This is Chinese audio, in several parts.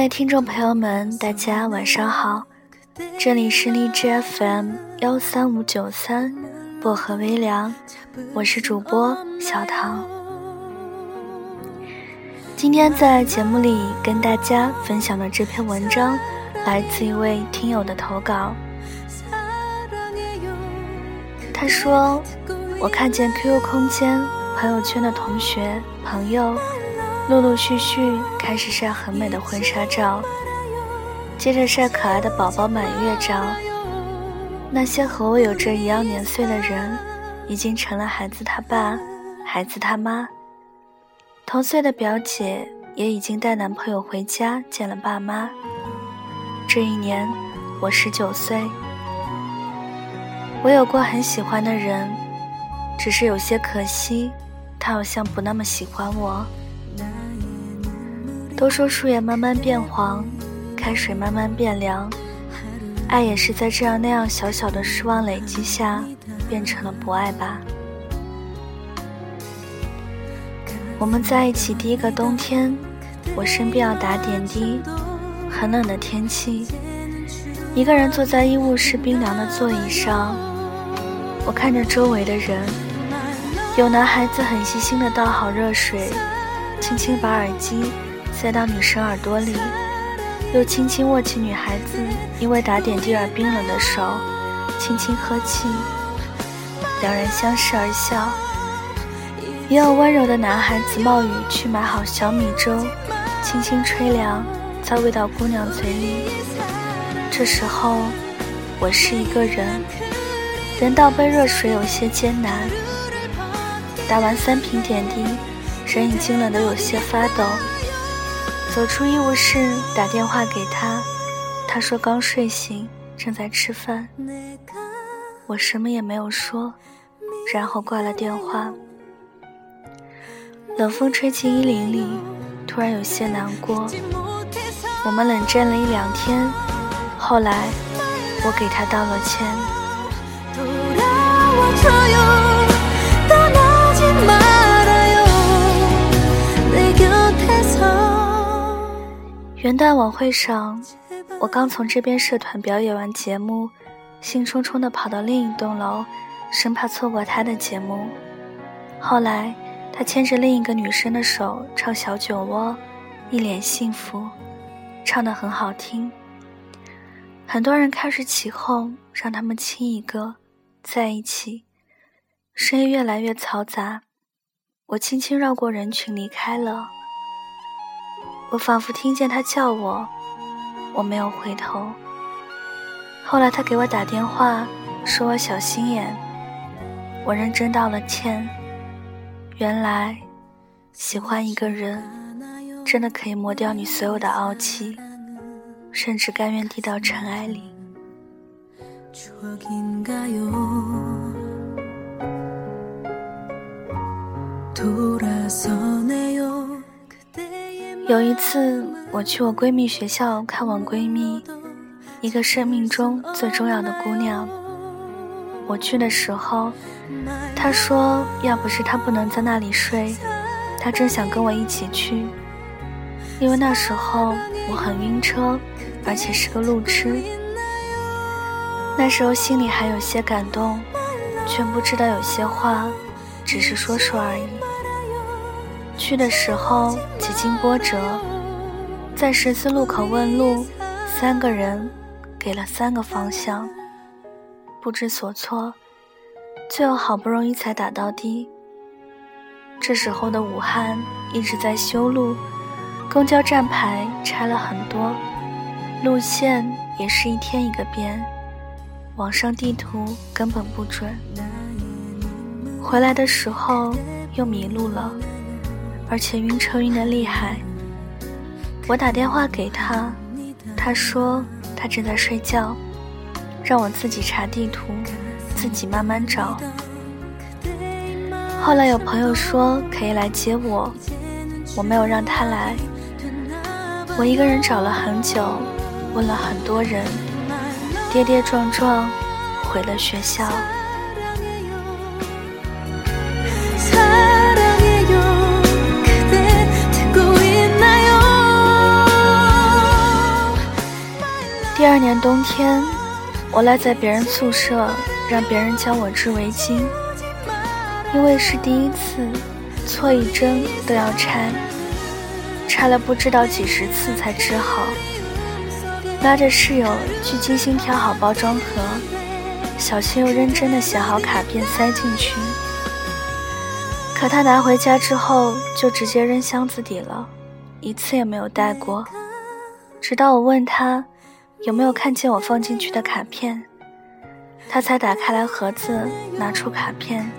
位听众朋友们，大家晚上好，这里是荔枝 FM 幺三五九三薄荷微凉，我是主播小唐。今天在节目里跟大家分享的这篇文章，来自一位听友的投稿。他说：“我看见 QQ 空间朋友圈的同学朋友。”陆陆续续开始晒很美的婚纱照，接着晒可爱的宝宝满月照。那些和我有着一样年岁的人，已经成了孩子他爸、孩子他妈。同岁的表姐也已经带男朋友回家见了爸妈。这一年，我十九岁。我有过很喜欢的人，只是有些可惜，他好像不那么喜欢我。都说树叶慢慢变黄，开水慢慢变凉，爱也是在这样那样小小的失望累积下，变成了不爱吧。我们在一起第一个冬天，我生病要打点滴，很冷的天气，一个人坐在医务室冰凉的座椅上，我看着周围的人，有男孩子很细心的倒好热水，轻轻把耳机。塞到女生耳朵里，又轻轻握起女孩子因为打点滴而冰冷的手，轻轻呵气。两人相视而笑。也有温柔的男孩子冒雨去买好小米粥，轻轻吹凉，再喂到姑娘嘴里。这时候，我是一个人，人倒杯热水有些艰难。打完三瓶点滴，人已经冷得有些发抖。走出医务室，打电话给他，他说刚睡醒，正在吃饭。我什么也没有说，然后挂了电话。冷风吹进衣领里，突然有些难过。我们冷战了一两天，后来我给他道了歉。元旦晚会上，我刚从这边社团表演完节目，兴冲冲地跑到另一栋楼，生怕错过他的节目。后来，他牵着另一个女生的手唱《小酒窝》，一脸幸福，唱得很好听。很多人开始起哄，让他们亲一个，在一起。声音越来越嘈杂，我轻轻绕过人群离开了。我仿佛听见他叫我，我没有回头。后来他给我打电话，说我小心眼。我认真道了歉。原来，喜欢一个人，真的可以磨掉你所有的傲气，甚至甘愿低到尘埃里。有一次，我去我闺蜜学校看望闺蜜，一个生命中最重要的姑娘。我去的时候，她说要不是她不能在那里睡，她真想跟我一起去。因为那时候我很晕车，而且是个路痴。那时候心里还有些感动，却不知道有些话，只是说说而已。去的时候几经波折，在十字路口问路，三个人给了三个方向，不知所措，最后好不容易才打到的。这时候的武汉一直在修路，公交站牌拆了很多，路线也是一天一个变，网上地图根本不准。回来的时候又迷路了。而且晕车晕得厉害，我打电话给他，他说他正在睡觉，让我自己查地图，自己慢慢找。后来有朋友说可以来接我，我没有让他来。我一个人找了很久，问了很多人，跌跌撞撞回了学校。第二年冬天，我赖在别人宿舍，让别人教我织围巾。因为是第一次，错一针都要拆，拆了不知道几十次才织好。拉着室友去精心挑好包装盒，小心又认真的写好卡片塞进去。可他拿回家之后就直接扔箱子底了，一次也没有带过。直到我问他。有没有看见我放进去的卡片？他才打开来盒子，拿出卡片。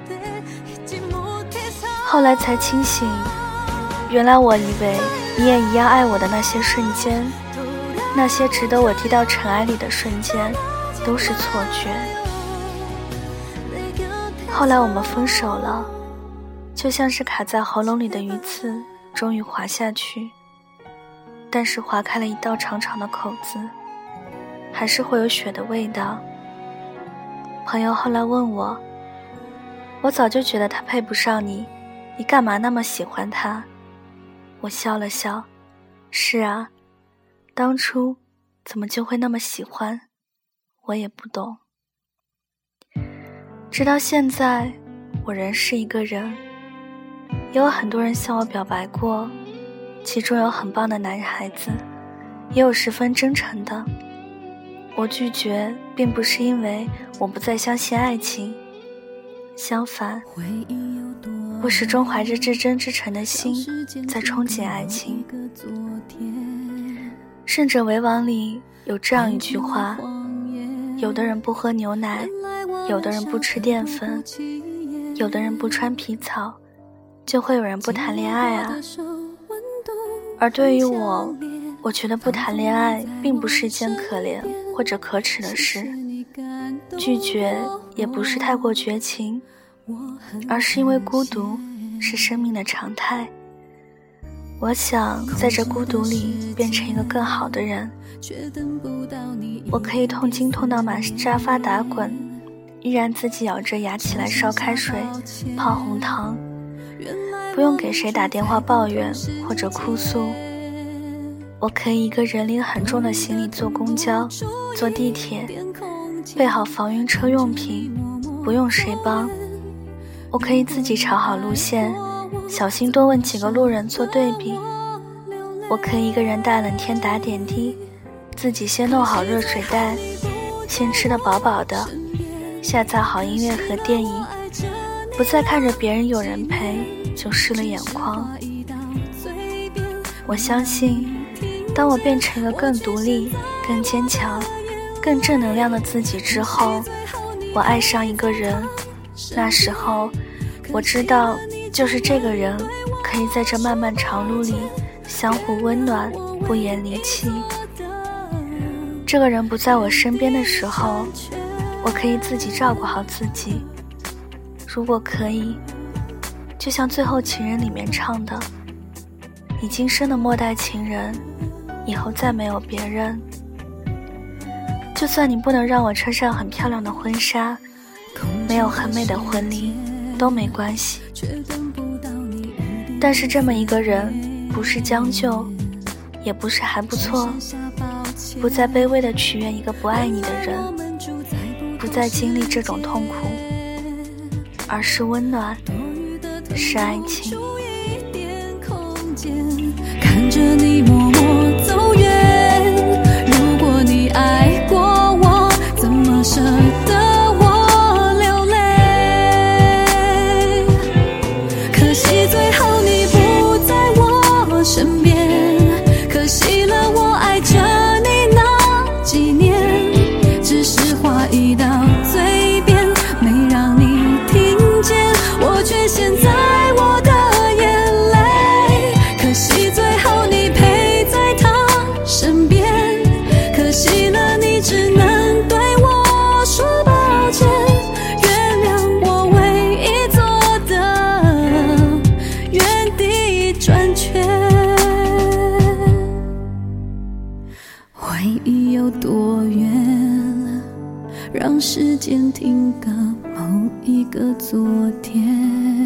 后来才清醒，原来我以为你也一样爱我的那些瞬间，那些值得我低到尘埃里的瞬间，都是错觉。后来我们分手了，就像是卡在喉咙里的鱼刺，终于滑下去，但是划开了一道长长的口子。还是会有血的味道。朋友后来问我：“我早就觉得他配不上你，你干嘛那么喜欢他？”我笑了笑：“是啊，当初怎么就会那么喜欢？我也不懂。直到现在，我仍是一个人。也有很多人向我表白过，其中有很棒的男孩子，也有十分真诚的。”我拒绝，并不是因为我不再相信爱情，相反，我始终怀着至真至诚的心在憧憬爱情。胜者为王里有这样一句话：有的人不喝牛奶，有的人不吃淀粉，有的人不穿皮草，就会有人不谈恋爱啊。而对于我，我觉得不谈恋爱并不是一件可怜。或者可耻的事，拒绝也不是太过绝情，而是因为孤独是生命的常态。我想在这孤独里变成一个更好的人。我可以痛经痛到满沙发打滚，依然自己咬着牙起来烧开水、泡红糖，不用给谁打电话抱怨或者哭诉。我可以一个人拎很重的行李坐公交、坐地铁，备好防晕车用品，不用谁帮。我可以自己查好路线，小心多问几个路人做对比。我可以一个人大冷天打点滴，自己先弄好热水袋，先吃得饱饱的，下载好音乐和电影，不再看着别人有人陪就湿了眼眶。我相信。当我变成了更独立、更坚强、更正能量的自己之后，我爱上一个人，那时候我知道，就是这个人可以在这漫漫长路里相互温暖，不言离弃。这个人不在我身边的时候，我可以自己照顾好自己。如果可以，就像《最后情人》里面唱的：“你今生的末代情人。”以后再没有别人。就算你不能让我穿上很漂亮的婚纱，没有很美的婚礼，都没关系。但是这么一个人，不是将就，也不是还不错，不再卑微的取悦一个不爱你的人，不再经历这种痛苦，而是温暖，是爱情。看着你默默，爱过我，怎么舍回忆有多远？让时间停格某一个昨天。